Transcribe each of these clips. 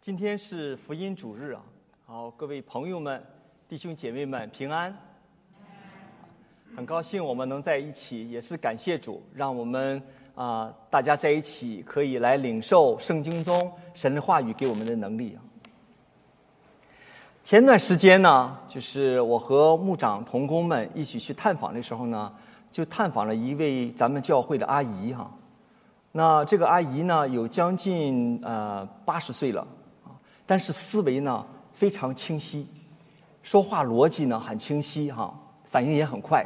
今天是福音主日啊！好，各位朋友们、弟兄姐妹们平安。很高兴我们能在一起，也是感谢主，让我们啊大家在一起可以来领受圣经中神的话语给我们的能力。前段时间呢，就是我和牧长同工们一起去探访的时候呢，就探访了一位咱们教会的阿姨哈。那这个阿姨呢，有将近呃八十岁了，但是思维呢非常清晰，说话逻辑呢很清晰哈，反应也很快。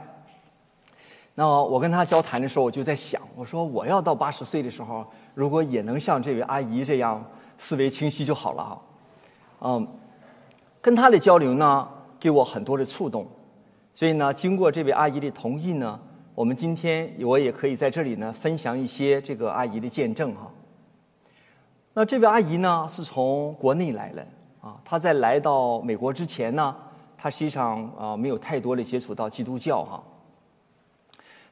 那我跟她交谈的时候，我就在想，我说我要到八十岁的时候，如果也能像这位阿姨这样思维清晰就好了哈。嗯，跟她的交流呢，给我很多的触动，所以呢，经过这位阿姨的同意呢。我们今天我也可以在这里呢分享一些这个阿姨的见证哈。那这位阿姨呢是从国内来的啊，她在来到美国之前呢，她实际上啊没有太多的接触到基督教哈。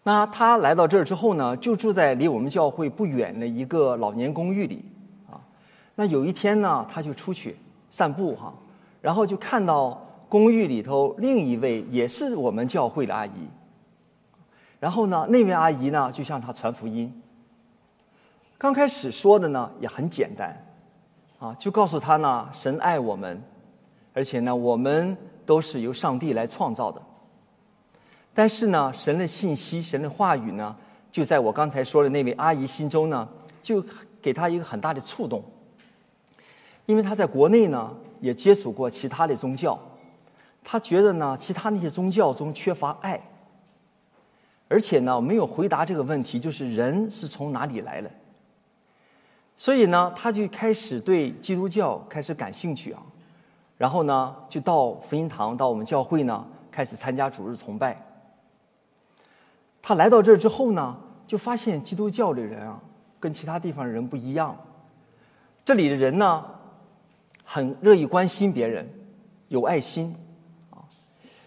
那她来到这儿之后呢，就住在离我们教会不远的一个老年公寓里啊。那有一天呢，她就出去散步哈，然后就看到公寓里头另一位也是我们教会的阿姨。然后呢，那位阿姨呢就向他传福音。刚开始说的呢也很简单，啊，就告诉他呢，神爱我们，而且呢，我们都是由上帝来创造的。但是呢，神的信息、神的话语呢，就在我刚才说的那位阿姨心中呢，就给她一个很大的触动。因为他在国内呢也接触过其他的宗教，他觉得呢，其他那些宗教中缺乏爱。而且呢，没有回答这个问题，就是人是从哪里来的。所以呢，他就开始对基督教开始感兴趣啊，然后呢，就到福音堂，到我们教会呢，开始参加主日崇拜。他来到这儿之后呢，就发现基督教的人啊，跟其他地方的人不一样。这里的人呢，很乐意关心别人，有爱心啊。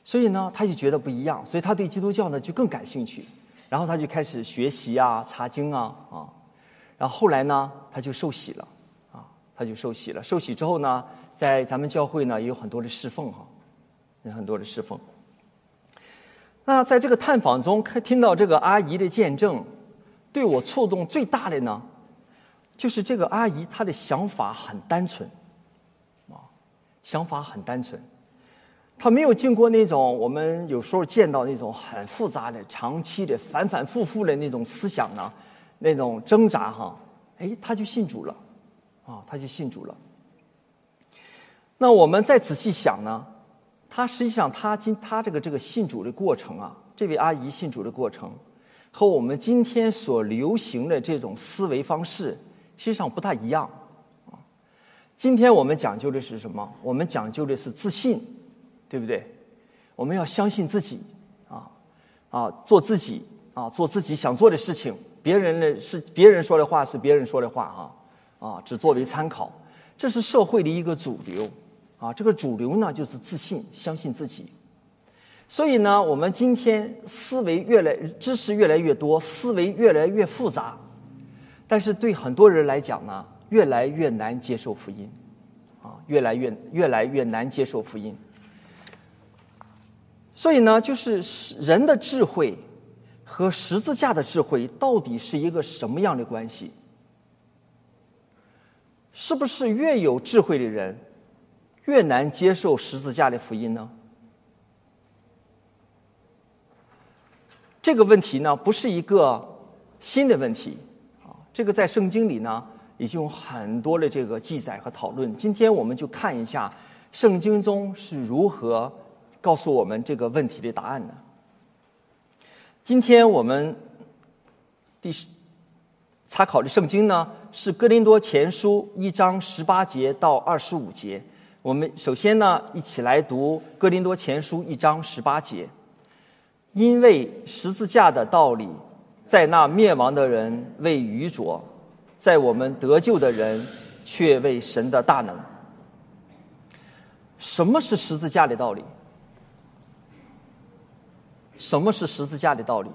所以呢，他就觉得不一样，所以他对基督教呢就更感兴趣，然后他就开始学习啊、查经啊啊，然后后来呢，他就受洗了，啊，他就受洗了。受洗之后呢，在咱们教会呢也有很多的侍奉哈，有很多的侍奉。那在这个探访中，看听到这个阿姨的见证，对我触动最大的呢，就是这个阿姨她的想法很单纯，啊，想法很单纯。他没有经过那种我们有时候见到那种很复杂的、长期的、反反复复的那种思想呢，那种挣扎哈，哎，他就信主了，啊，他就信主了。那我们再仔细想呢，他实际上他今他这个这个信主的过程啊，这位阿姨信主的过程，和我们今天所流行的这种思维方式实际上不大一样，啊，今天我们讲究的是什么？我们讲究的是自信。对不对？我们要相信自己，啊啊，做自己啊，做自己想做的事情。别人的是别人说的话是别人说的话啊啊，只作为参考。这是社会的一个主流啊。这个主流呢，就是自信，相信自己。所以呢，我们今天思维越来知识越来越多，思维越来越复杂，但是对很多人来讲呢，越来越难接受福音啊，越来越越来越难接受福音。所以呢，就是人的智慧和十字架的智慧到底是一个什么样的关系？是不是越有智慧的人越难接受十字架的福音呢？这个问题呢，不是一个新的问题啊。这个在圣经里呢，已经有很多的这个记载和讨论。今天我们就看一下圣经中是如何。告诉我们这个问题的答案的？今天我们第十参考的圣经呢是《哥林多前书》一章十八节到二十五节。我们首先呢一起来读《哥林多前书》一章十八节。因为十字架的道理，在那灭亡的人为愚拙，在我们得救的人却为神的大能。什么是十字架的道理？什么是十字架的道理？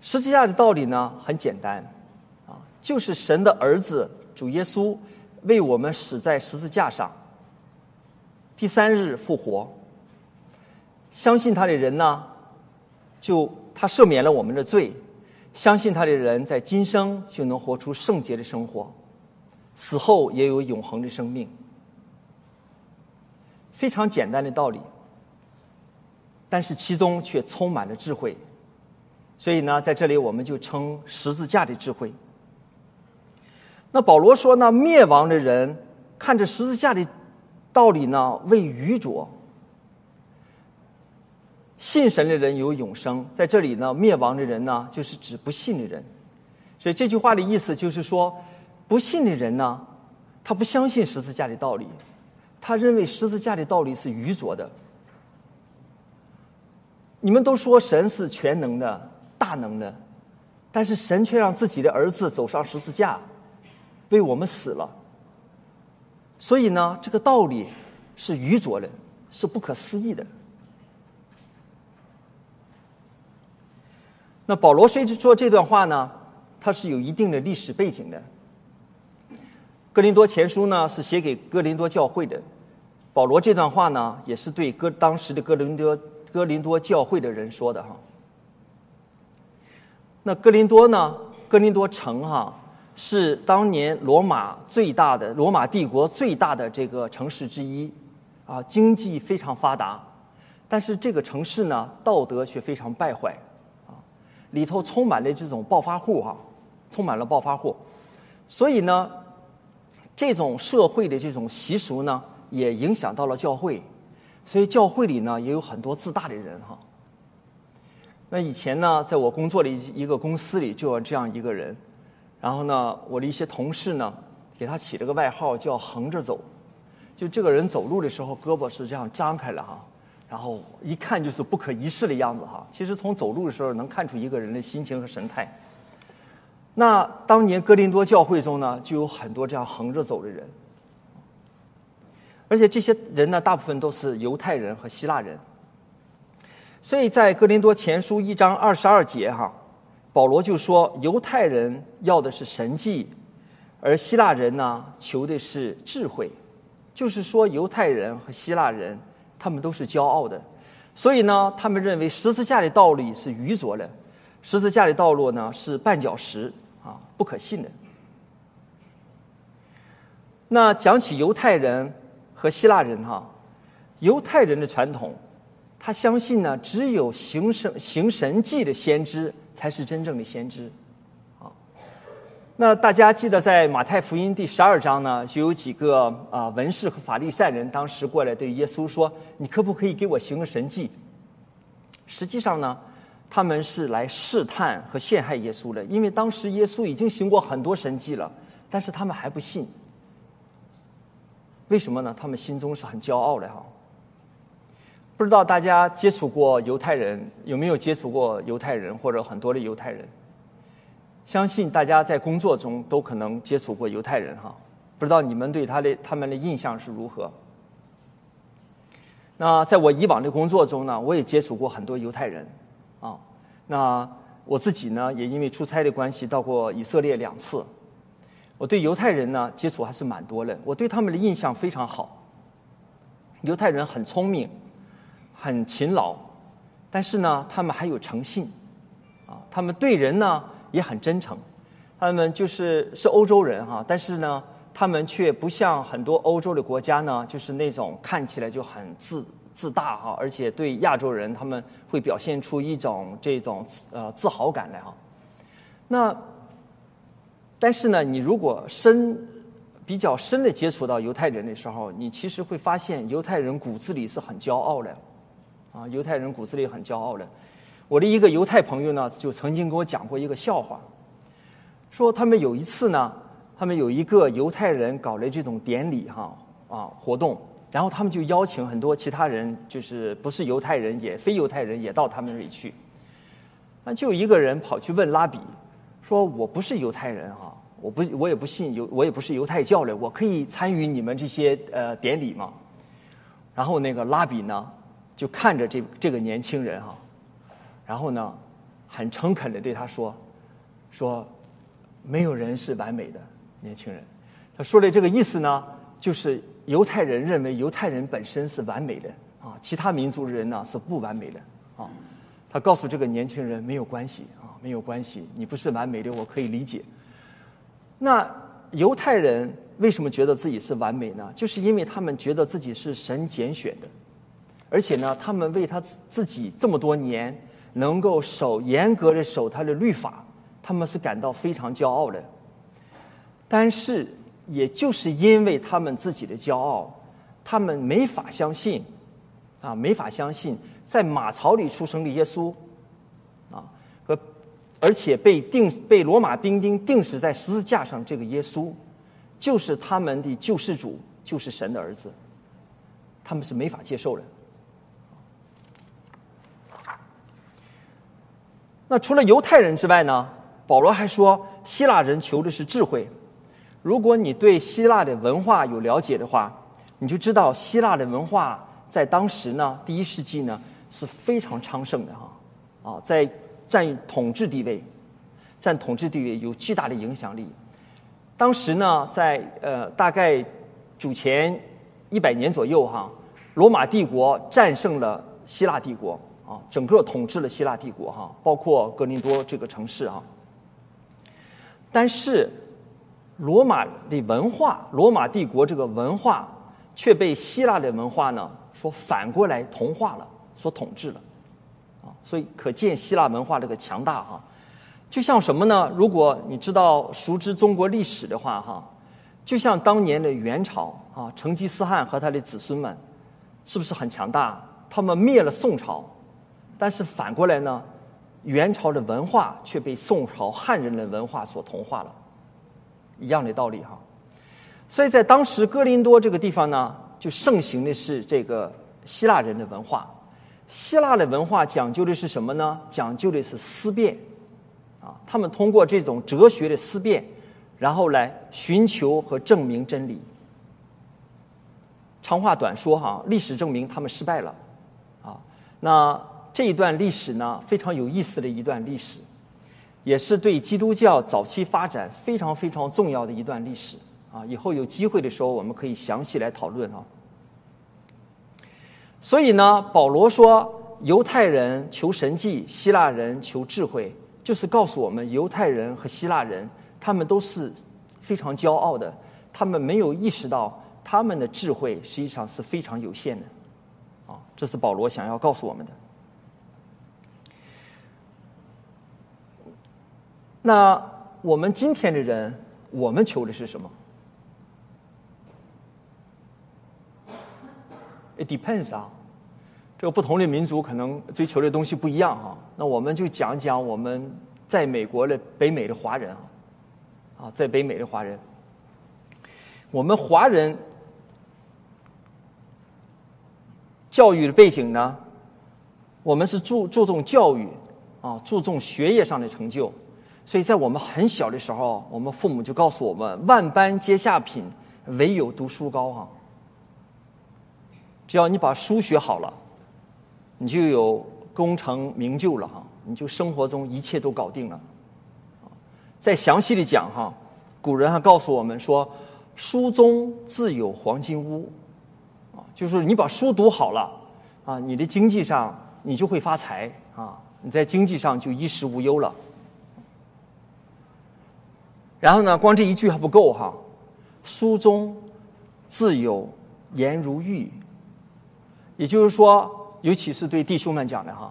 十字架的道理呢，很简单，啊，就是神的儿子主耶稣为我们死在十字架上，第三日复活。相信他的人呢，就他赦免了我们的罪；相信他的人在今生就能活出圣洁的生活，死后也有永恒的生命。非常简单的道理，但是其中却充满了智慧。所以呢，在这里我们就称十字架的智慧。那保罗说呢，灭亡的人看着十字架的道理呢，为愚拙；信神的人有永生。在这里呢，灭亡的人呢，就是指不信的人。所以这句话的意思就是说，不信的人呢，他不相信十字架的道理，他认为十字架的道理是愚拙的。你们都说神是全能的。大能的，但是神却让自己的儿子走上十字架，为我们死了。所以呢，这个道理是愚拙的，是不可思议的。那保罗虽说这段话呢，他是有一定的历史背景的。哥林多前书呢是写给哥林多教会的，保罗这段话呢也是对哥当时的哥林多哥林多教会的人说的哈。那哥林多呢？哥林多城哈是当年罗马最大的罗马帝国最大的这个城市之一，啊，经济非常发达，但是这个城市呢，道德却非常败坏，啊，里头充满了这种暴发户哈，充满了暴发户，所以呢，这种社会的这种习俗呢，也影响到了教会，所以教会里呢，也有很多自大的人哈。那以前呢，在我工作的一一个公司里，就有这样一个人。然后呢，我的一些同事呢，给他起了个外号叫“横着走”。就这个人走路的时候，胳膊是这样张开了哈，然后一看就是不可一世的样子哈。其实从走路的时候能看出一个人的心情和神态。那当年哥林多教会中呢，就有很多这样横着走的人，而且这些人呢，大部分都是犹太人和希腊人。所以在哥林多前书一章二十二节哈，保罗就说犹太人要的是神迹，而希腊人呢求的是智慧，就是说犹太人和希腊人他们都是骄傲的，所以呢他们认为十字架的道理是愚拙的，十字架的道路呢是绊脚石啊不可信的。那讲起犹太人和希腊人哈，犹太人的传统。他相信呢，只有行神行神迹的先知才是真正的先知，啊，那大家记得在马太福音第十二章呢，就有几个啊文士和法利赛人当时过来对耶稣说：“你可不可以给我行个神迹？”实际上呢，他们是来试探和陷害耶稣的，因为当时耶稣已经行过很多神迹了，但是他们还不信。为什么呢？他们心中是很骄傲的哈。不知道大家接触过犹太人有没有接触过犹太人或者很多的犹太人？相信大家在工作中都可能接触过犹太人哈。不知道你们对他的他们的印象是如何？那在我以往的工作中呢，我也接触过很多犹太人啊。那我自己呢，也因为出差的关系到过以色列两次。我对犹太人呢接触还是蛮多的，我对他们的印象非常好。犹太人很聪明。很勤劳，但是呢，他们还有诚信，啊，他们对人呢也很真诚，他们就是是欧洲人哈，但是呢，他们却不像很多欧洲的国家呢，就是那种看起来就很自自大哈，而且对亚洲人他们会表现出一种这种呃自豪感来哈。那，但是呢，你如果深比较深的接触到犹太人的时候，你其实会发现犹太人骨子里是很骄傲的。啊，犹太人骨子里很骄傲的。我的一个犹太朋友呢，就曾经给我讲过一个笑话，说他们有一次呢，他们有一个犹太人搞了这种典礼哈啊活动，然后他们就邀请很多其他人，就是不是犹太人也非犹太人也到他们那里去。那就一个人跑去问拉比，说我不是犹太人哈，我不我也不信犹我也不是犹太教的，我可以参与你们这些呃典礼吗？然后那个拉比呢？就看着这这个年轻人哈，然后呢，很诚恳的对他说：“说，没有人是完美的年轻人，他说的这个意思呢，就是犹太人认为犹太人本身是完美的啊，其他民族的人呢是不完美的啊。他告诉这个年轻人没有关系，没有关系，你不是完美的，我可以理解。那犹太人为什么觉得自己是完美呢？就是因为他们觉得自己是神拣选的，而且呢，他们为他自己这么多年能够守严格的守他的律法，他们是感到非常骄傲的。但是。也就是因为他们自己的骄傲，他们没法相信，啊，没法相信在马槽里出生的耶稣，而且被钉被罗马兵丁钉死在十字架上这个耶稣，就是他们的救世主，就是神的儿子，他们是没法接受的。那除了犹太人之外呢？保罗还说，希腊人求的是智慧。如果你对希腊的文化有了解的话，你就知道希腊的文化在当时呢，第一世纪呢是非常昌盛的哈，啊，在占统治地位，占统治地位有巨大的影响力。当时呢，在呃大概主前一百年左右哈，罗马帝国战胜了希腊帝国啊，整个统治了希腊帝国哈，包括格林多这个城市啊，但是。罗马的文化，罗马帝国这个文化却被希腊的文化呢，说反过来同化了，所统治了，所以可见希腊文化这个强大哈。就像什么呢？如果你知道熟知中国历史的话哈，就像当年的元朝啊，成吉思汗和他的子孙们，是不是很强大？他们灭了宋朝，但是反过来呢，元朝的文化却被宋朝汉人的文化所同化了。一样的道理哈，所以在当时哥林多这个地方呢，就盛行的是这个希腊人的文化。希腊的文化讲究的是什么呢？讲究的是思辨，啊，他们通过这种哲学的思辨，然后来寻求和证明真理。长话短说哈，历史证明他们失败了，啊，那这一段历史呢，非常有意思的一段历史。也是对基督教早期发展非常非常重要的一段历史啊！以后有机会的时候，我们可以详细来讨论啊。所以呢，保罗说，犹太人求神迹，希腊人求智慧，就是告诉我们，犹太人和希腊人他们都是非常骄傲的，他们没有意识到他们的智慧实际上是非常有限的啊！这是保罗想要告诉我们的。那我们今天的人，我们求的是什么？It depends 啊，这个不同的民族可能追求的东西不一样哈。那我们就讲讲我们在美国的北美的华人啊，啊，在北美的华人，我们华人教育的背景呢，我们是注注重教育啊，注重学业上的成就。所以在我们很小的时候，我们父母就告诉我们：“万般皆下品，唯有读书高。”哈，只要你把书学好了，你就有功成名就了哈，你就生活中一切都搞定了。再详细的讲哈，古人还告诉我们说：“书中自有黄金屋。”啊，就是你把书读好了啊，你的经济上你就会发财啊，你在经济上就衣食无忧了。然后呢，光这一句还不够哈，书中自有颜如玉，也就是说，尤其是对弟兄们讲的哈，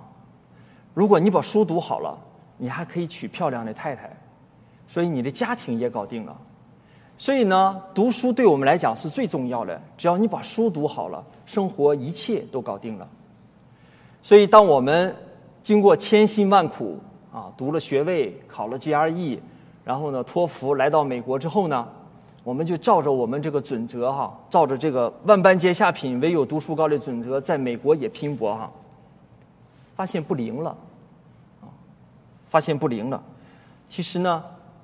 如果你把书读好了，你还可以娶漂亮的太太，所以你的家庭也搞定了。所以呢，读书对我们来讲是最重要的。只要你把书读好了，生活一切都搞定了。所以，当我们经过千辛万苦啊，读了学位，考了 GRE。然后呢，托福来到美国之后呢，我们就照着我们这个准则哈，照着这个万般皆下品，唯有读书高的准则，在美国也拼搏哈，发现不灵了，啊，发现不灵了。其实呢，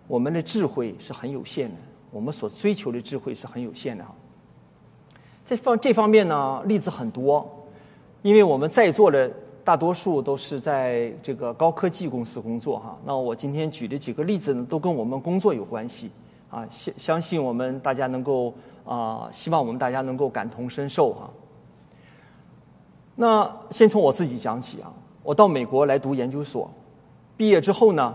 我们的智慧是很有限的，我们所追求的智慧是很有限的哈。这方这方面呢，例子很多，因为我们在座的。大多数都是在这个高科技公司工作哈。那我今天举的几个例子呢，都跟我们工作有关系啊，相相信我们大家能够啊，希望我们大家能够感同身受哈。那先从我自己讲起啊，我到美国来读研究所，毕业之后呢，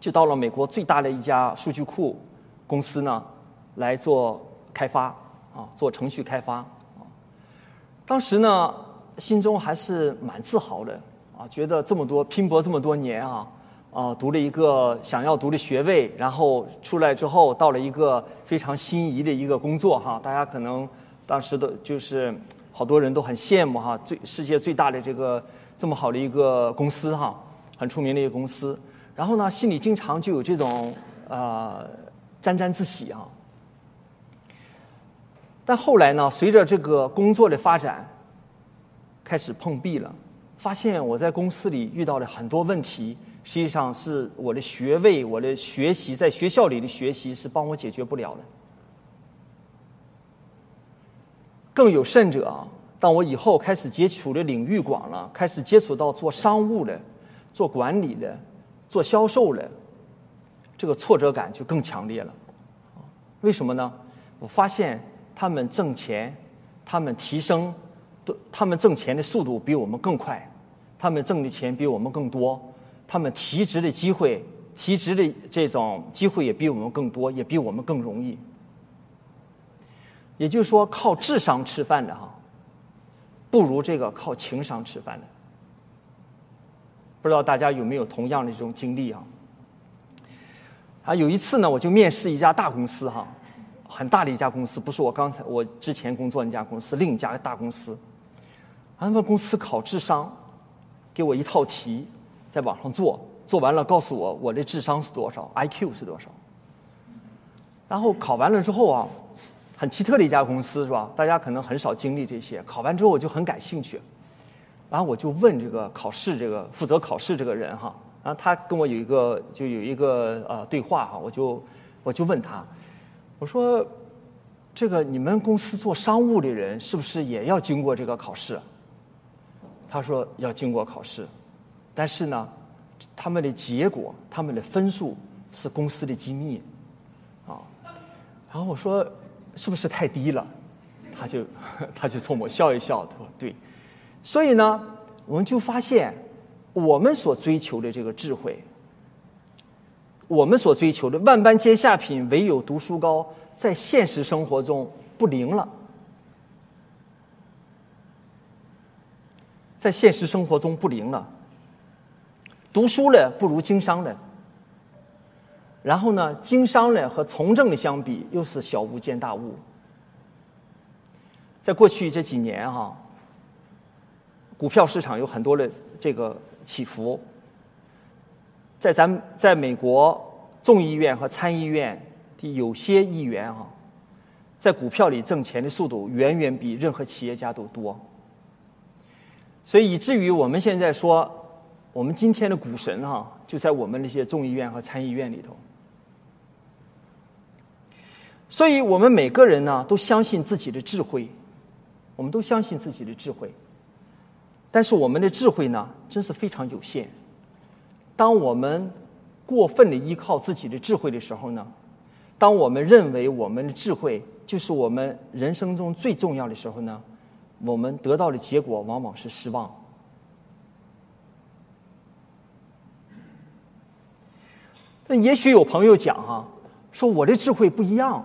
就到了美国最大的一家数据库公司呢来做开发啊，做程序开发啊。当时呢，心中还是蛮自豪的啊，觉得这么多拼搏这么多年啊，啊，读了一个想要读的学位，然后出来之后到了一个非常心仪的一个工作哈，大家可能当时的就是。好多人都很羡慕哈，最世界最大的这个这么好的一个公司哈，很出名的一个公司。然后呢，心里经常就有这种啊沾沾自喜啊。但后来呢，随着这个工作的发展，开始碰壁了，发现我在公司里遇到了很多问题，实际上是我的学位、我的学习在学校里的学习是帮我解决不了的。更有甚者啊，当我以后开始接触的领域广了，开始接触到做商务的、做管理的、做销售的，这个挫折感就更强烈了。为什么呢？我发现他们挣钱，他们提升，都他们挣钱的速度比我们更快，他们挣的钱比我们更多，他们提职的机会、提职的这种机会也比我们更多，也比我们更容易。也就是说，靠智商吃饭的哈，不如这个靠情商吃饭的。不知道大家有没有同样的这种经历啊？啊，有一次呢，我就面试一家大公司哈，很大的一家公司，不是我刚才我之前工作那家公司，另一家大公司。他们公司考智商，给我一套题，在网上做，做完了告诉我我的智商是多少，IQ 是多少。然后考完了之后啊。很奇特的一家公司是吧？大家可能很少经历这些。考完之后我就很感兴趣，然后我就问这个考试这个负责考试这个人哈，然后他跟我有一个就有一个呃对话哈，我就我就问他，我说这个你们公司做商务的人是不是也要经过这个考试？他说要经过考试，但是呢，他们的结果他们的分数是公司的机密啊。然后我说。是不是太低了？他就 他就冲我笑一笑，他说：“对。”所以呢，我们就发现，我们所追求的这个智慧，我们所追求的万般皆下品，唯有读书高，在现实生活中不灵了，在现实生活中不灵了。读书了不如经商了。然后呢，经商呢和从政的相比，又是小巫见大巫。在过去这几年哈，股票市场有很多的这个起伏。在咱在美国众议院和参议院的有些议员哈，在股票里挣钱的速度远远比任何企业家都多。所以以至于我们现在说，我们今天的股神哈，就在我们那些众议院和参议院里头。所以我们每个人呢，都相信自己的智慧，我们都相信自己的智慧。但是我们的智慧呢，真是非常有限。当我们过分的依靠自己的智慧的时候呢，当我们认为我们的智慧就是我们人生中最重要的时候呢，我们得到的结果往往是失望。那也许有朋友讲哈，说我这智慧不一样。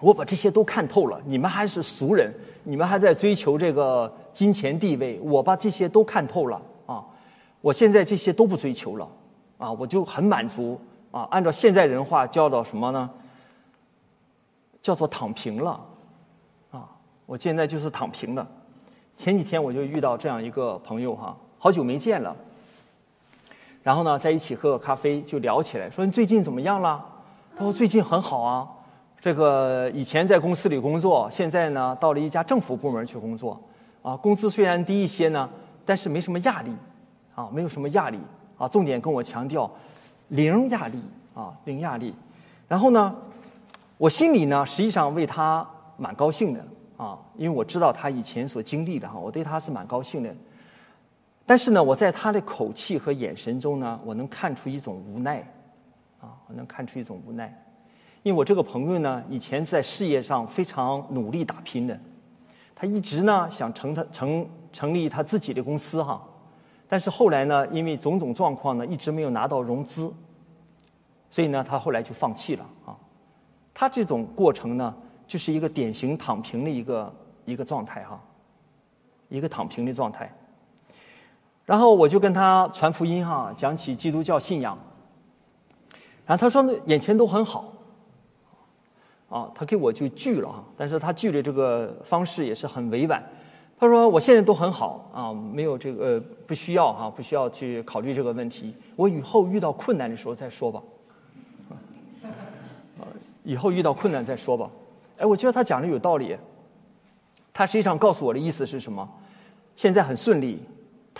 我把这些都看透了，你们还是俗人，你们还在追求这个金钱地位。我把这些都看透了啊！我现在这些都不追求了啊！我就很满足啊！按照现在人话叫做什么呢？叫做躺平了啊！我现在就是躺平的。前几天我就遇到这样一个朋友哈，好久没见了，然后呢在一起喝个咖啡就聊起来，说你最近怎么样了？他说最近很好啊。这个以前在公司里工作，现在呢到了一家政府部门去工作，啊，工资虽然低一些呢，但是没什么压力，啊，没有什么压力，啊，重点跟我强调，零压力，啊，零压力。然后呢，我心里呢实际上为他蛮高兴的，啊，因为我知道他以前所经历的哈，我对他是蛮高兴的。但是呢，我在他的口气和眼神中呢，我能看出一种无奈，啊，我能看出一种无奈。因为我这个朋友呢，以前在事业上非常努力打拼的，他一直呢想成他成成立他自己的公司哈，但是后来呢，因为种种状况呢，一直没有拿到融资，所以呢，他后来就放弃了啊。他这种过程呢，就是一个典型躺平的一个一个状态哈，一个躺平的状态。然后我就跟他传福音哈，讲起基督教信仰。然后他说：“眼前都很好。”啊，他给我就拒了哈，但是他拒的这个方式也是很委婉。他说：“我现在都很好啊，没有这个不需要哈，不需要去考虑这个问题。我以后遇到困难的时候再说吧。”啊，以后遇到困难再说吧。哎，我觉得他讲的有道理。他实际上告诉我的意思是什么？现在很顺利。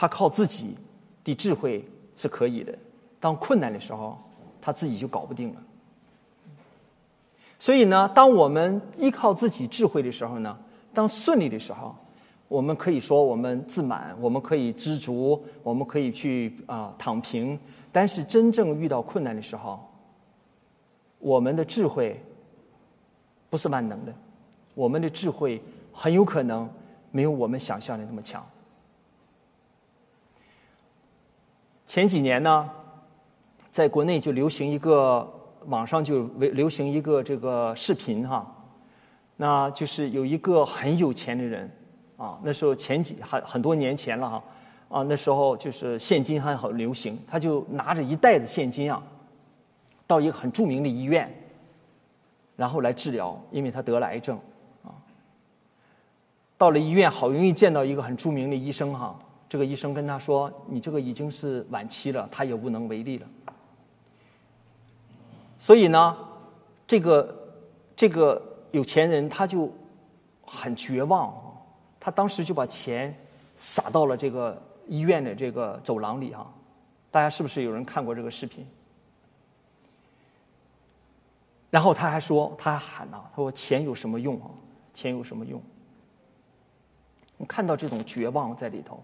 他靠自己的智慧是可以的，当困难的时候，他自己就搞不定了。所以呢，当我们依靠自己智慧的时候呢，当顺利的时候，我们可以说我们自满，我们可以知足，我们可以去啊躺平。但是真正遇到困难的时候，我们的智慧不是万能的，我们的智慧很有可能没有我们想象的那么强。前几年呢，在国内就流行一个网上就为流行一个这个视频哈，那就是有一个很有钱的人啊，那时候前几很很多年前了哈啊，那时候就是现金还很流行，他就拿着一袋子现金啊，到一个很著名的医院，然后来治疗，因为他得了癌症啊。到了医院，好容易见到一个很著名的医生哈。这个医生跟他说：“你这个已经是晚期了，他也无能为力了。”所以呢，这个这个有钱人他就很绝望，他当时就把钱撒到了这个医院的这个走廊里啊。大家是不是有人看过这个视频？然后他还说，他还喊呐：“他说钱有什么用啊？钱有什么用？”你看到这种绝望在里头。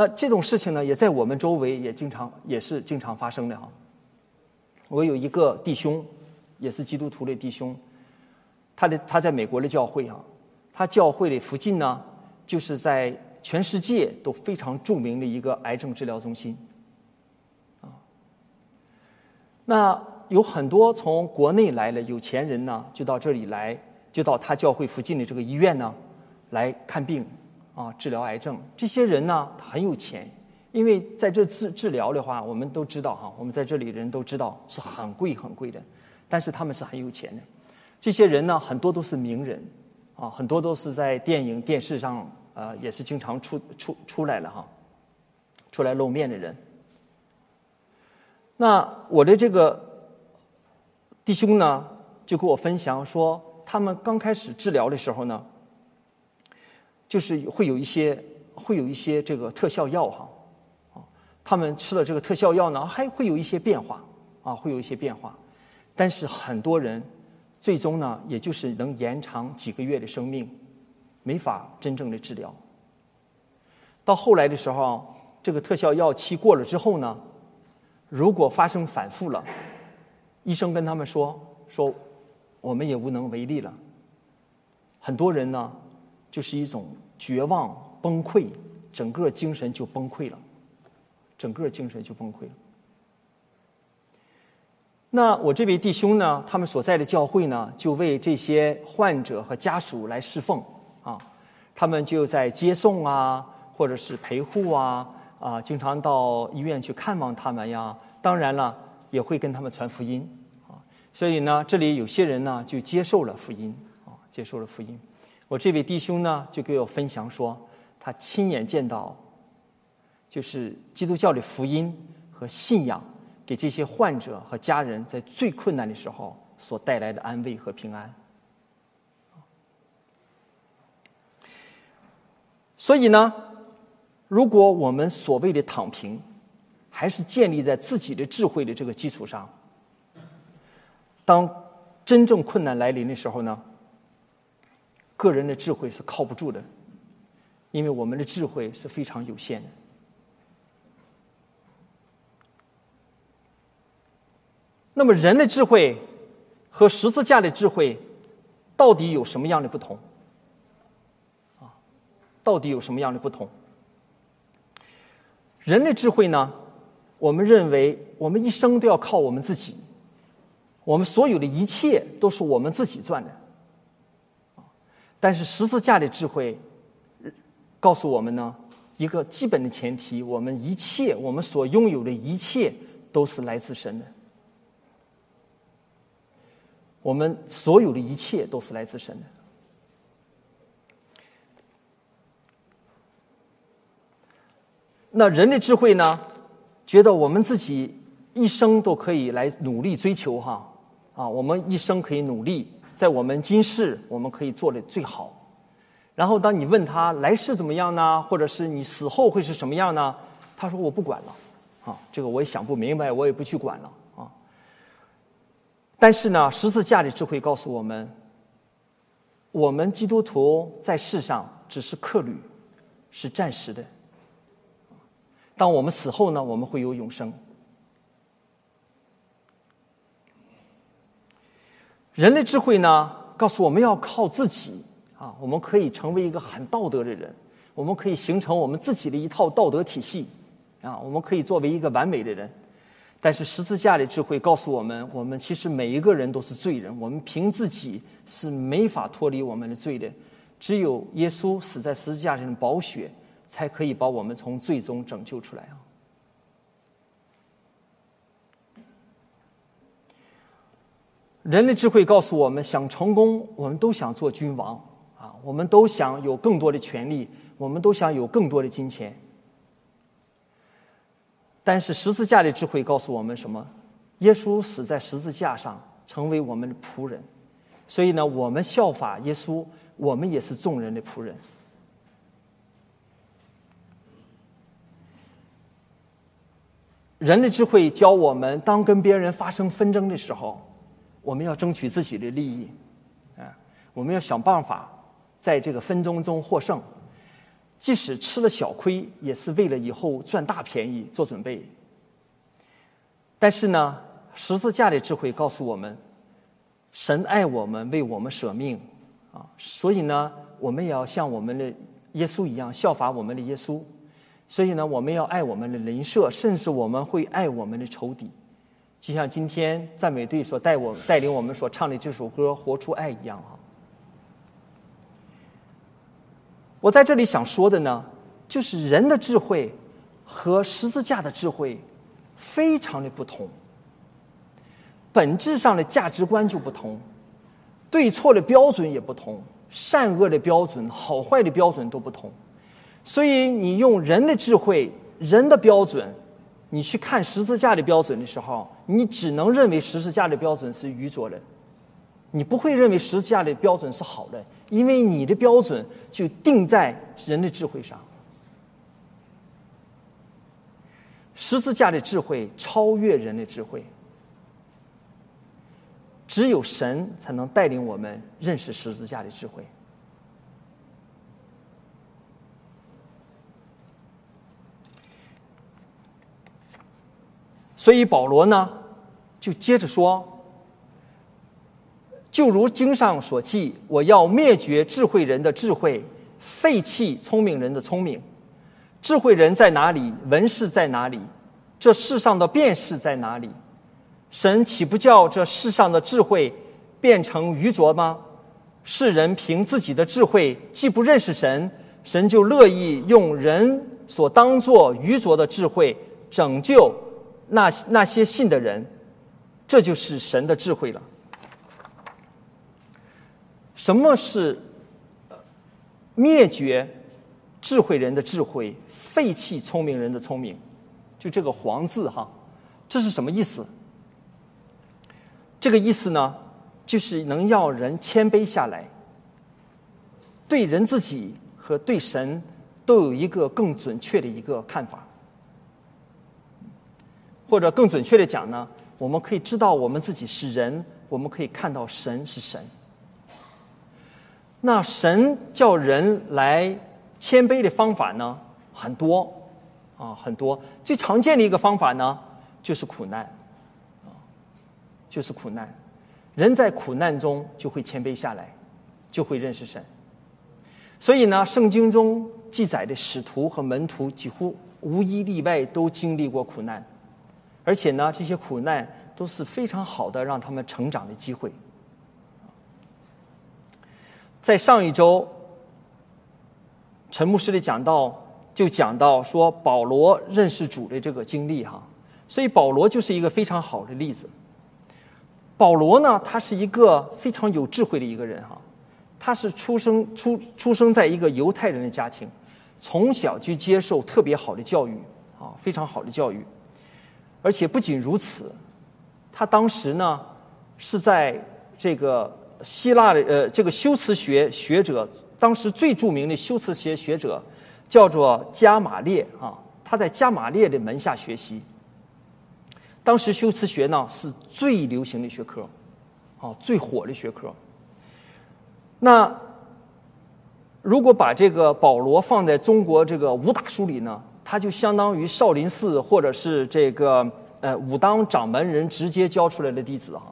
那这种事情呢，也在我们周围也经常也是经常发生的哈。我有一个弟兄，也是基督徒的弟兄，他的他在美国的教会哈，他教会的附近呢，就是在全世界都非常著名的一个癌症治疗中心，啊，那有很多从国内来的有钱人呢，就到这里来，就到他教会附近的这个医院呢，来看病。啊，治疗癌症，这些人呢很有钱，因为在这治治疗的话，我们都知道哈，我们在这里人都知道是很贵很贵的，但是他们是很有钱的。这些人呢，很多都是名人，啊，很多都是在电影电视上啊，也是经常出出出来了哈，出来露面的人。那我的这个弟兄呢，就跟我分享说，他们刚开始治疗的时候呢。就是会有一些会有一些这个特效药哈，啊，他们吃了这个特效药呢，还会有一些变化啊，会有一些变化，但是很多人最终呢，也就是能延长几个月的生命，没法真正的治疗。到后来的时候，这个特效药期过了之后呢，如果发生反复了，医生跟他们说说，我们也无能为力了。很多人呢。就是一种绝望、崩溃，整个精神就崩溃了，整个精神就崩溃了。那我这位弟兄呢，他们所在的教会呢，就为这些患者和家属来侍奉啊，他们就在接送啊，或者是陪护啊，啊，经常到医院去看望他们呀。当然了，也会跟他们传福音啊。所以呢，这里有些人呢，就接受了福音啊，接受了福音。我这位弟兄呢，就给我分享说，他亲眼见到，就是基督教的福音和信仰，给这些患者和家人在最困难的时候所带来的安慰和平安。所以呢，如果我们所谓的躺平，还是建立在自己的智慧的这个基础上，当真正困难来临的时候呢？个人的智慧是靠不住的，因为我们的智慧是非常有限的。那么人的智慧和十字架的智慧到底有什么样的不同？啊，到底有什么样的不同？人类智慧呢？我们认为我们一生都要靠我们自己，我们所有的一切都是我们自己赚的。但是十字架的智慧告诉我们呢，一个基本的前提：我们一切，我们所拥有的一切都是来自神的。我们所有的一切都是来自神的。那人的智慧呢？觉得我们自己一生都可以来努力追求哈啊，我们一生可以努力，在我们今世我们可以做的最好。然后当你问他来世怎么样呢？或者是你死后会是什么样呢？他说我不管了啊，这个我也想不明白，我也不去管了啊。但是呢，十字架的智慧告诉我们，我们基督徒在世上只是客旅，是暂时的。当我们死后呢，我们会有永生。人类智慧呢，告诉我们要靠自己啊，我们可以成为一个很道德的人，我们可以形成我们自己的一套道德体系啊，我们可以作为一个完美的人。但是十字架的智慧告诉我们，我们其实每一个人都是罪人，我们凭自己是没法脱离我们的罪的，只有耶稣死在十字架上的宝血。才可以把我们从最终拯救出来啊！人类智慧告诉我们，想成功，我们都想做君王啊，我们都想有更多的权利，我们都想有更多的金钱。但是十字架的智慧告诉我们什么？耶稣死在十字架上，成为我们的仆人，所以呢，我们效法耶稣，我们也是众人的仆人。人的智慧教我们，当跟别人发生纷争的时候，我们要争取自己的利益，啊，我们要想办法在这个纷争中获胜，即使吃了小亏，也是为了以后赚大便宜做准备。但是呢，十字架的智慧告诉我们，神爱我们，为我们舍命，啊，所以呢，我们也要像我们的耶稣一样，效法我们的耶稣。所以呢，我们要爱我们的邻舍，甚至我们会爱我们的仇敌，就像今天赞美队所带我带领我们所唱的这首歌《活出爱》一样啊。我在这里想说的呢，就是人的智慧和十字架的智慧非常的不同，本质上的价值观就不同，对错的标准也不同，善恶的标准、好坏的标准都不同。所以，你用人的智慧、人的标准，你去看十字架的标准的时候，你只能认为十字架的标准是愚拙的，你不会认为十字架的标准是好的，因为你的标准就定在人的智慧上。十字架的智慧超越人的智慧，只有神才能带领我们认识十字架的智慧。所以保罗呢，就接着说：“就如经上所记，我要灭绝智慧人的智慧，废弃聪明人的聪明。智慧人在哪里？文士在哪里？这世上的辨识在哪里？神岂不叫这世上的智慧变成愚拙吗？世人凭自己的智慧，既不认识神，神就乐意用人所当作愚拙的智慧拯救。”那那些信的人，这就是神的智慧了。什么是灭绝智慧人的智慧，废弃聪明人的聪明？就这个“黄”字哈，这是什么意思？这个意思呢，就是能要人谦卑下来，对人自己和对神都有一个更准确的一个看法。或者更准确的讲呢，我们可以知道我们自己是人，我们可以看到神是神。那神叫人来谦卑的方法呢，很多啊，很多。最常见的一个方法呢，就是苦难啊。就是苦难。人在苦难中就会谦卑下来，就会认识神。所以呢，圣经中记载的使徒和门徒几乎无一例外都经历过苦难，而且呢，这些苦难都是非常好的让他们成长的机会。在上一周，陈牧师的讲道就讲到说保罗认识主的这个经历哈，所以保罗就是一个非常好的例子。保罗呢，他是一个非常有智慧的一个人哈，他是出生出出生在一个犹太人的家庭，从小就接受特别好的教育啊，非常好的教育，而且不仅如此，他当时呢是在这个希腊的呃这个修辞学学者，当时最著名的修辞学学者叫做加马列啊，他在加马列的门下学习。当时修辞学呢是最流行的学科，啊，最火的学科。那如果把这个保罗放在中国这个武打书里呢，他就相当于少林寺或者是这个呃武当掌门人直接教出来的弟子啊。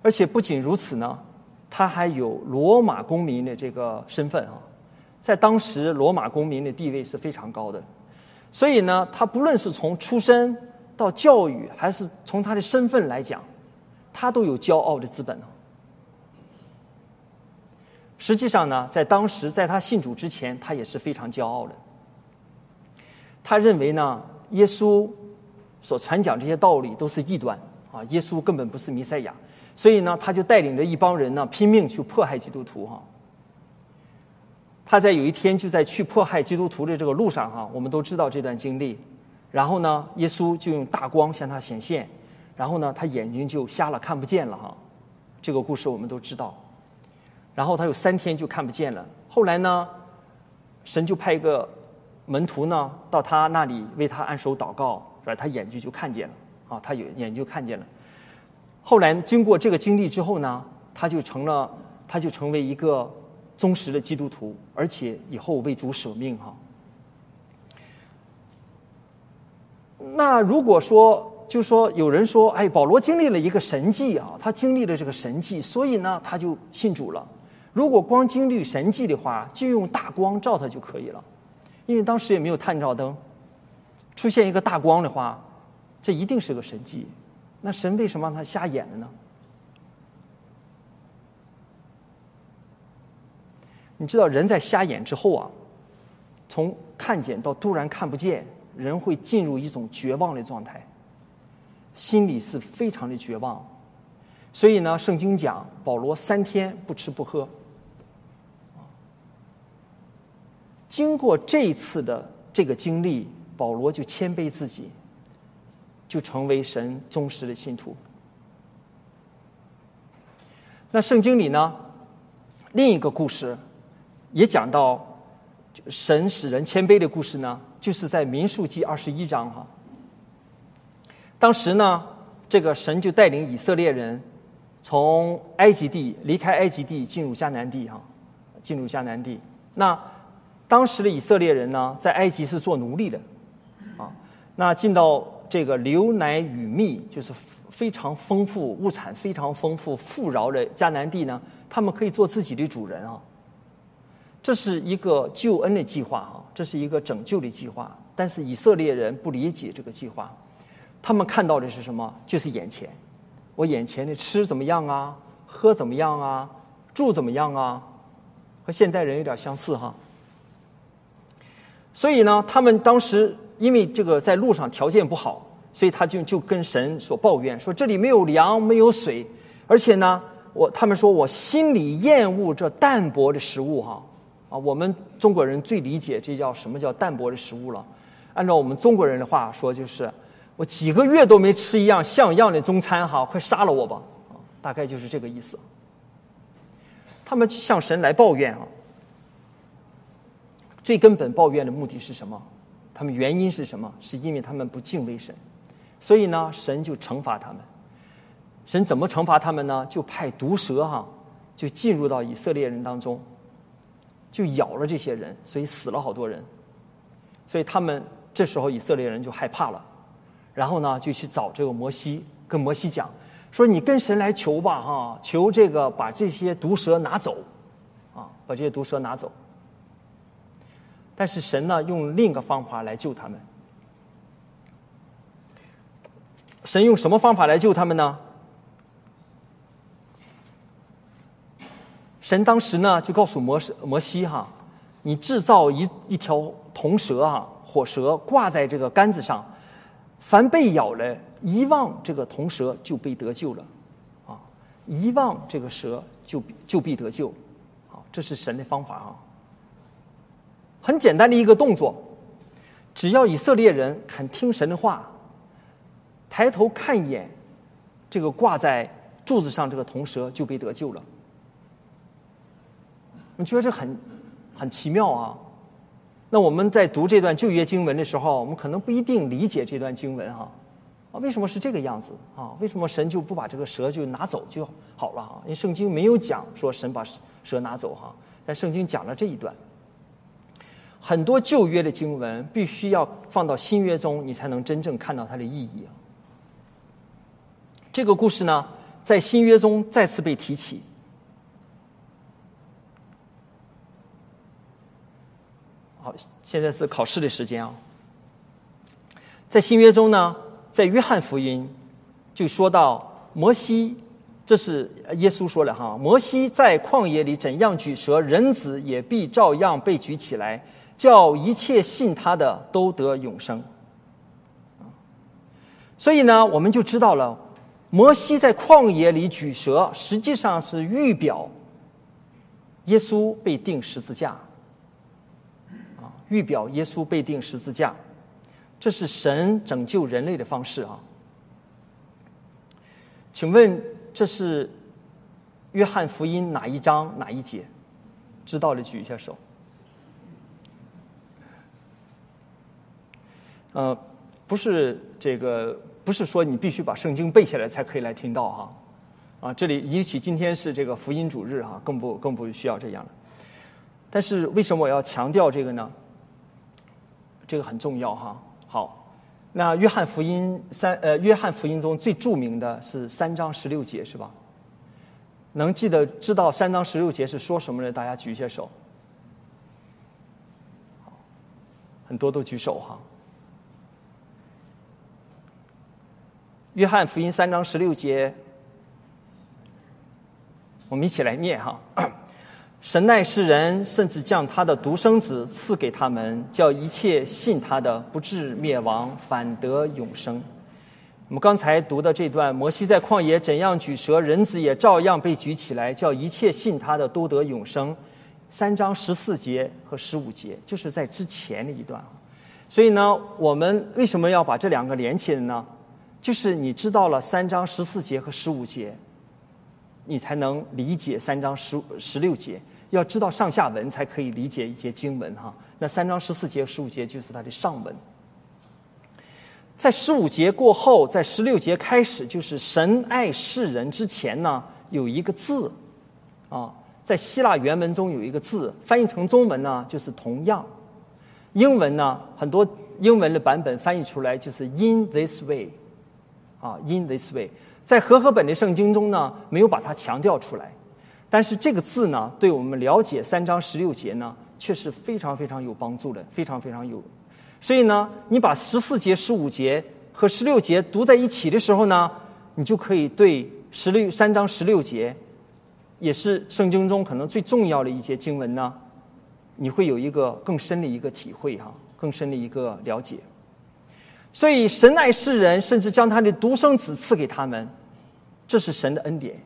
而且不仅如此呢，他还有罗马公民的这个身份啊，在当时罗马公民的地位是非常高的。所以呢，他不论是从出身到教育，还是从他的身份来讲，他都有骄傲的资本实际上呢，在当时，在他信主之前，他也是非常骄傲的。他认为呢，耶稣所传讲这些道理都是异端啊，耶稣根本不是弥赛亚，所以呢，他就带领着一帮人呢，拼命去迫害基督徒哈。他在有一天就在去迫害基督徒的这个路上哈，我们都知道这段经历。然后呢，耶稣就用大光向他显现，然后呢，他眼睛就瞎了，看不见了哈。这个故事我们都知道。然后他有三天就看不见了。后来呢，神就派一个门徒呢到他那里为他按手祷告，是吧？他眼睛就看见了啊，他有眼睛就看见了。后来经过这个经历之后呢，他就成了，他就成为一个。忠实的基督徒，而且以后为主舍命哈。那如果说，就说有人说，哎，保罗经历了一个神迹啊，他经历了这个神迹，所以呢，他就信主了。如果光经历神迹的话，就用大光照他就可以了，因为当时也没有探照灯，出现一个大光的话，这一定是个神迹。那神为什么让他瞎眼了呢？你知道人在瞎眼之后啊，从看见到突然看不见，人会进入一种绝望的状态，心里是非常的绝望。所以呢，圣经讲保罗三天不吃不喝。经过这一次的这个经历，保罗就谦卑自己，就成为神忠实的信徒。那圣经里呢，另一个故事。也讲到神使人谦卑的故事呢，就是在民数记二十一章哈。当时呢，这个神就带领以色列人从埃及地离开埃及地，进入迦南地哈，进入迦南地。那当时的以色列人呢，在埃及是做奴隶的啊。那进到这个流奶与蜜，就是非常丰富、物产非常丰富、富饶的迦南地呢，他们可以做自己的主人啊。这是一个救恩的计划啊，这是一个拯救的计划。但是以色列人不理解这个计划，他们看到的是什么？就是眼前，我眼前的吃怎么样啊？喝怎么样啊？住怎么样啊？和现代人有点相似哈。所以呢，他们当时因为这个在路上条件不好，所以他就就跟神所抱怨说：“这里没有粮，没有水，而且呢，我他们说我心里厌恶这淡薄的食物哈。”啊，我们中国人最理解这叫什么叫淡薄的食物了。按照我们中国人的话说，就是我几个月都没吃一样像样的中餐，哈，快杀了我吧！啊，大概就是这个意思。他们向神来抱怨啊，最根本抱怨的目的是什么？他们原因是什么？是因为他们不敬畏神，所以呢，神就惩罚他们。神怎么惩罚他们呢？就派毒蛇哈，就进入到以色列人当中。就咬了这些人，所以死了好多人。所以他们这时候以色列人就害怕了，然后呢就去找这个摩西，跟摩西讲，说你跟神来求吧，哈，求这个把这些毒蛇拿走，啊，把这些毒蛇拿走。但是神呢，用另一个方法来救他们。神用什么方法来救他们呢？神当时呢，就告诉摩摩西哈，你制造一一条铜蛇啊，火蛇挂在这个杆子上，凡被咬了，一望这个铜蛇就被得救了，啊，一望这个蛇就就必得救，啊，这是神的方法啊。很简单的一个动作，只要以色列人肯听神的话，抬头看一眼，这个挂在柱子上这个铜蛇就被得救了。你觉得这很很奇妙啊？那我们在读这段旧约经文的时候，我们可能不一定理解这段经文哈。啊，为什么是这个样子啊？为什么神就不把这个蛇就拿走就好了啊？因为圣经没有讲说神把蛇拿走哈，但圣经讲了这一段。很多旧约的经文必须要放到新约中，你才能真正看到它的意义。这个故事呢，在新约中再次被提起。好，现在是考试的时间啊。在新约中呢，在约翰福音就说到摩西，这是耶稣说的哈。摩西在旷野里怎样举蛇，人子也必照样被举起来，叫一切信他的都得永生。所以呢，我们就知道了，摩西在旷野里举蛇，实际上是预表耶稣被钉十字架。啊预表耶稣被钉十字架，这是神拯救人类的方式啊！请问这是约翰福音哪一章哪一节？知道的举一下手。呃，不是这个，不是说你必须把圣经背下来才可以来听到哈。啊，这里尤其今天是这个福音主日哈，更不更不需要这样了。但是为什么我要强调这个呢？这个很重要哈。好，那约翰福音三呃，约翰福音中最著名的是三章十六节是吧？能记得知道三章十六节是说什么的？大家举一下手。很多都举手哈。约翰福音三章十六节，我们一起来念哈。神奈世人，甚至将他的独生子赐给他们，叫一切信他的不至灭亡，反得永生。我们刚才读的这段，摩西在旷野怎样举蛇，人子也照样被举起来，叫一切信他的都得永生。三章十四节和十五节就是在之前的一段。所以呢，我们为什么要把这两个连起来呢？就是你知道了三章十四节和十五节，你才能理解三章十十六节。要知道上下文才可以理解一节经文哈。那三章十四节、十五节就是它的上文。在十五节过后，在十六节开始，就是神爱世人之前呢，有一个字啊，在希腊原文中有一个字，翻译成中文呢就是同样。英文呢，很多英文的版本翻译出来就是 in this way 啊，in this way。在和合本的圣经中呢，没有把它强调出来。但是这个字呢，对我们了解三章十六节呢，却是非常非常有帮助的，非常非常有。所以呢，你把十四节、十五节和十六节读在一起的时候呢，你就可以对十六三章十六节，也是圣经中可能最重要的一节经文呢，你会有一个更深的一个体会哈，更深的一个了解。所以神爱世人，甚至将他的独生子赐给他们，这是神的恩典。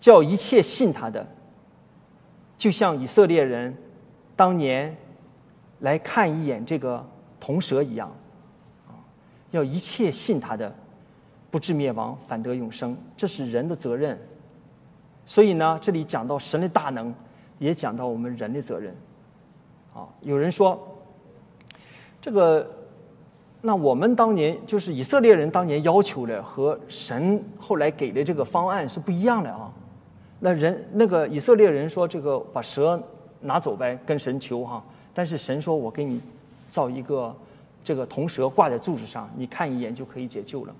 叫一切信他的，就像以色列人当年来看一眼这个铜蛇一样，要一切信他的，不至灭亡，反得永生。这是人的责任。所以呢，这里讲到神的大能，也讲到我们人的责任。啊，有人说，这个，那我们当年就是以色列人当年要求的，和神后来给的这个方案是不一样的啊。那人那个以色列人说：“这个把蛇拿走呗，跟神求哈。”但是神说：“我给你造一个这个铜蛇挂在柱子上，你看一眼就可以解救了。”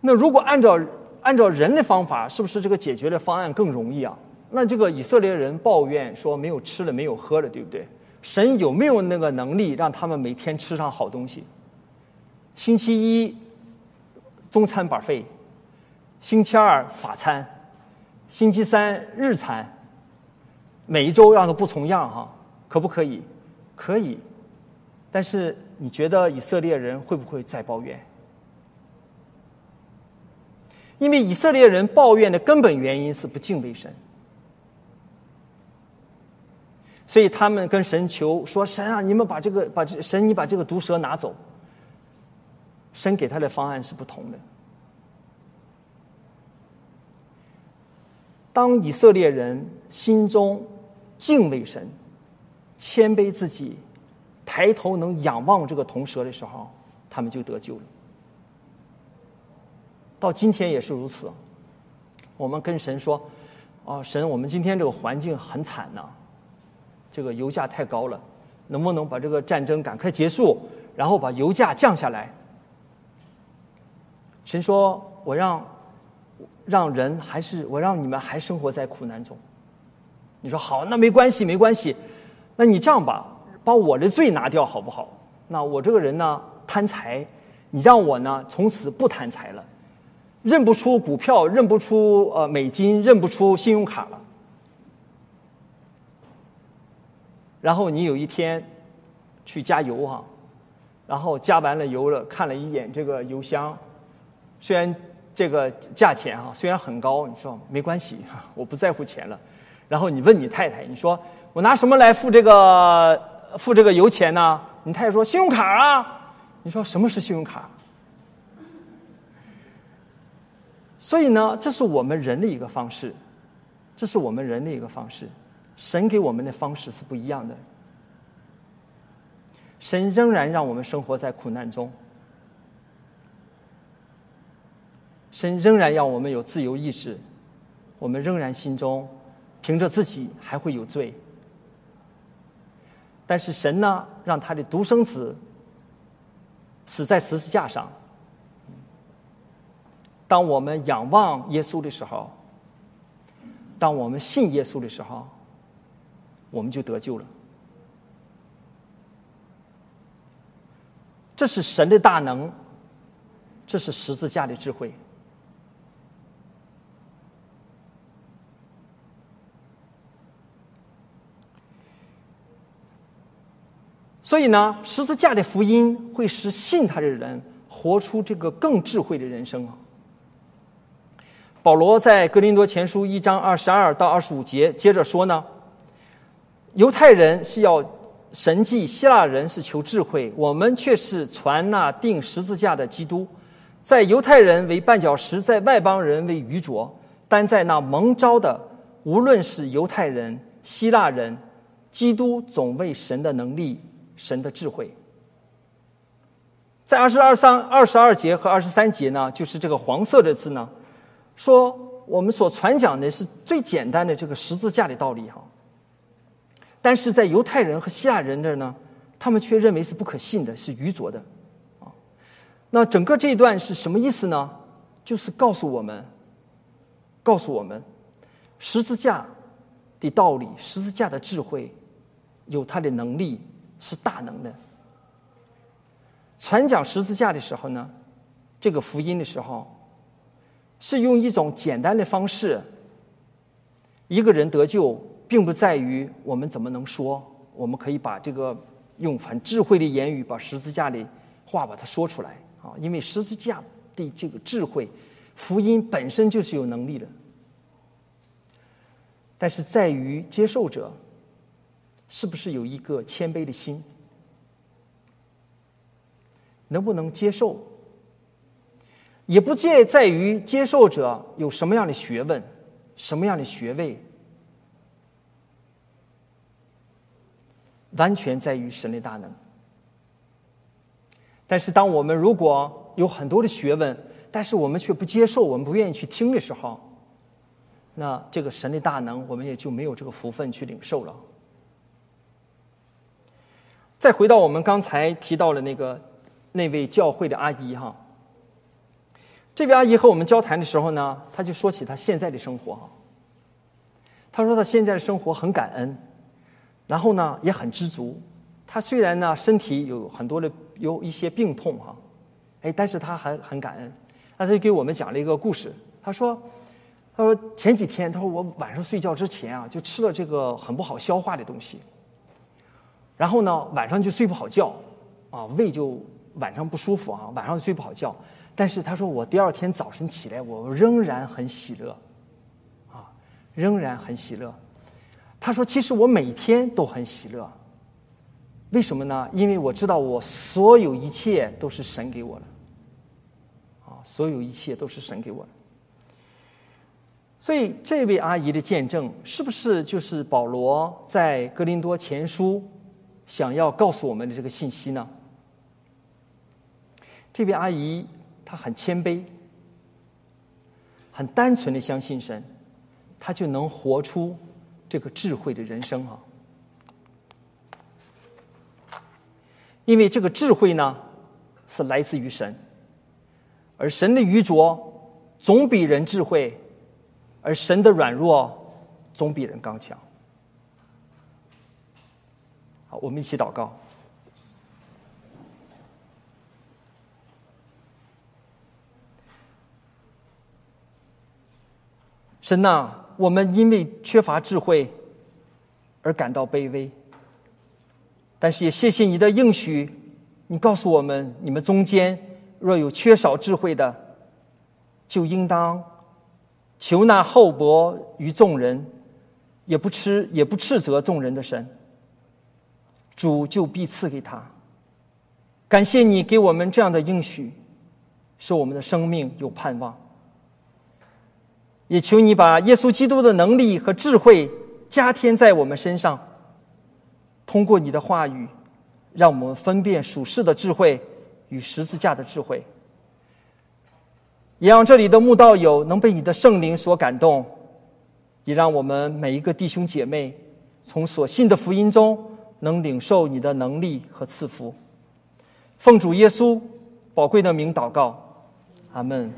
那如果按照按照人的方法，是不是这个解决的方案更容易啊？那这个以色列人抱怨说没有吃的，没有喝的，对不对？神有没有那个能力让他们每天吃上好东西？星期一中餐板费，星期二法餐，星期三日餐，每一周让它不重样哈，可不可以？可以。但是你觉得以色列人会不会再抱怨？因为以色列人抱怨的根本原因是不敬畏神，所以他们跟神求说：“神啊，你们把这个把这神，你把这个毒蛇拿走。”神给他的方案是不同的。当以色列人心中敬畏神、谦卑自己、抬头能仰望这个铜蛇的时候，他们就得救了。到今天也是如此。我们跟神说：“哦，神，我们今天这个环境很惨呐，这个油价太高了，能不能把这个战争赶快结束，然后把油价降下来？”神说：“我让让人还是我让你们还生活在苦难中。”你说好，那没关系，没关系。那你这样吧，把我的罪拿掉好不好？那我这个人呢贪财，你让我呢从此不贪财了，认不出股票，认不出呃美金，认不出信用卡了。然后你有一天去加油哈，然后加完了油了，看了一眼这个油箱。虽然这个价钱啊虽然很高，你说没关系哈，我不在乎钱了。然后你问你太太，你说我拿什么来付这个付这个油钱呢？你太太说信用卡啊。你说什么是信用卡？所以呢，这是我们人的一个方式，这是我们人的一个方式。神给我们的方式是不一样的。神仍然让我们生活在苦难中。神仍然要我们有自由意志，我们仍然心中凭着自己还会有罪。但是神呢，让他的独生子死在十字架上。当我们仰望耶稣的时候，当我们信耶稣的时候，我们就得救了。这是神的大能，这是十字架的智慧。所以呢，十字架的福音会使信他的人活出这个更智慧的人生啊。保罗在格林多前书一章二十二到二十五节接着说呢：犹太人是要神迹，希腊人是求智慧，我们却是传那钉十字架的基督，在犹太人为绊脚石，在外邦人为愚拙，但在那蒙召的，无论是犹太人、希腊人，基督总为神的能力。神的智慧，在二十二三二十二节和二十三节呢，就是这个黄色的字呢，说我们所传讲的是最简单的这个十字架的道理哈。但是在犹太人和希腊人这儿呢，他们却认为是不可信的，是愚拙的，啊。那整个这一段是什么意思呢？就是告诉我们，告诉我们，十字架的道理，十字架的智慧，有它的能力。是大能的。传讲十字架的时候呢，这个福音的时候，是用一种简单的方式。一个人得救，并不在于我们怎么能说，我们可以把这个用很智慧的言语把十字架的话把它说出来啊，因为十字架的这个智慧，福音本身就是有能力的。但是在于接受者。是不是有一个谦卑的心？能不能接受？也不介在于接受者有什么样的学问、什么样的学位，完全在于神的大能。但是，当我们如果有很多的学问，但是我们却不接受，我们不愿意去听的时候，那这个神的大能，我们也就没有这个福分去领受了。再回到我们刚才提到的那个那位教会的阿姨哈，这位阿姨和我们交谈的时候呢，她就说起她现在的生活。她说她现在的生活很感恩，然后呢也很知足。她虽然呢身体有很多的有一些病痛哈，哎，但是她还很感恩。那她就给我们讲了一个故事。她说：“她说前几天，她说我晚上睡觉之前啊，就吃了这个很不好消化的东西，然后呢晚上就睡不好觉，啊胃就晚上不舒服啊，晚上睡不好觉。”但是他说，我第二天早晨起来，我仍然很喜乐，啊，仍然很喜乐。他说，其实我每天都很喜乐。为什么呢？因为我知道我所有一切都是神给我的，啊，所有一切都是神给我的。所以，这位阿姨的见证，是不是就是保罗在格林多前书想要告诉我们的这个信息呢？这位阿姨。她很谦卑，很单纯的相信神，他就能活出这个智慧的人生啊！因为这个智慧呢，是来自于神，而神的愚拙总比人智慧，而神的软弱总比人刚强。我们一起祷告。神呐，我们因为缺乏智慧而感到卑微，但是也谢谢你的应许，你告诉我们，你们中间若有缺少智慧的，就应当求那厚薄于众人，也不吃也不斥责众人的神，主就必赐给他。感谢你给我们这样的应许，使我们的生命有盼望。也求你把耶稣基督的能力和智慧加添在我们身上，通过你的话语，让我们分辨属世的智慧与十字架的智慧，也让这里的慕道友能被你的圣灵所感动，也让我们每一个弟兄姐妹从所信的福音中能领受你的能力和赐福。奉主耶稣宝贵的名祷告，阿门。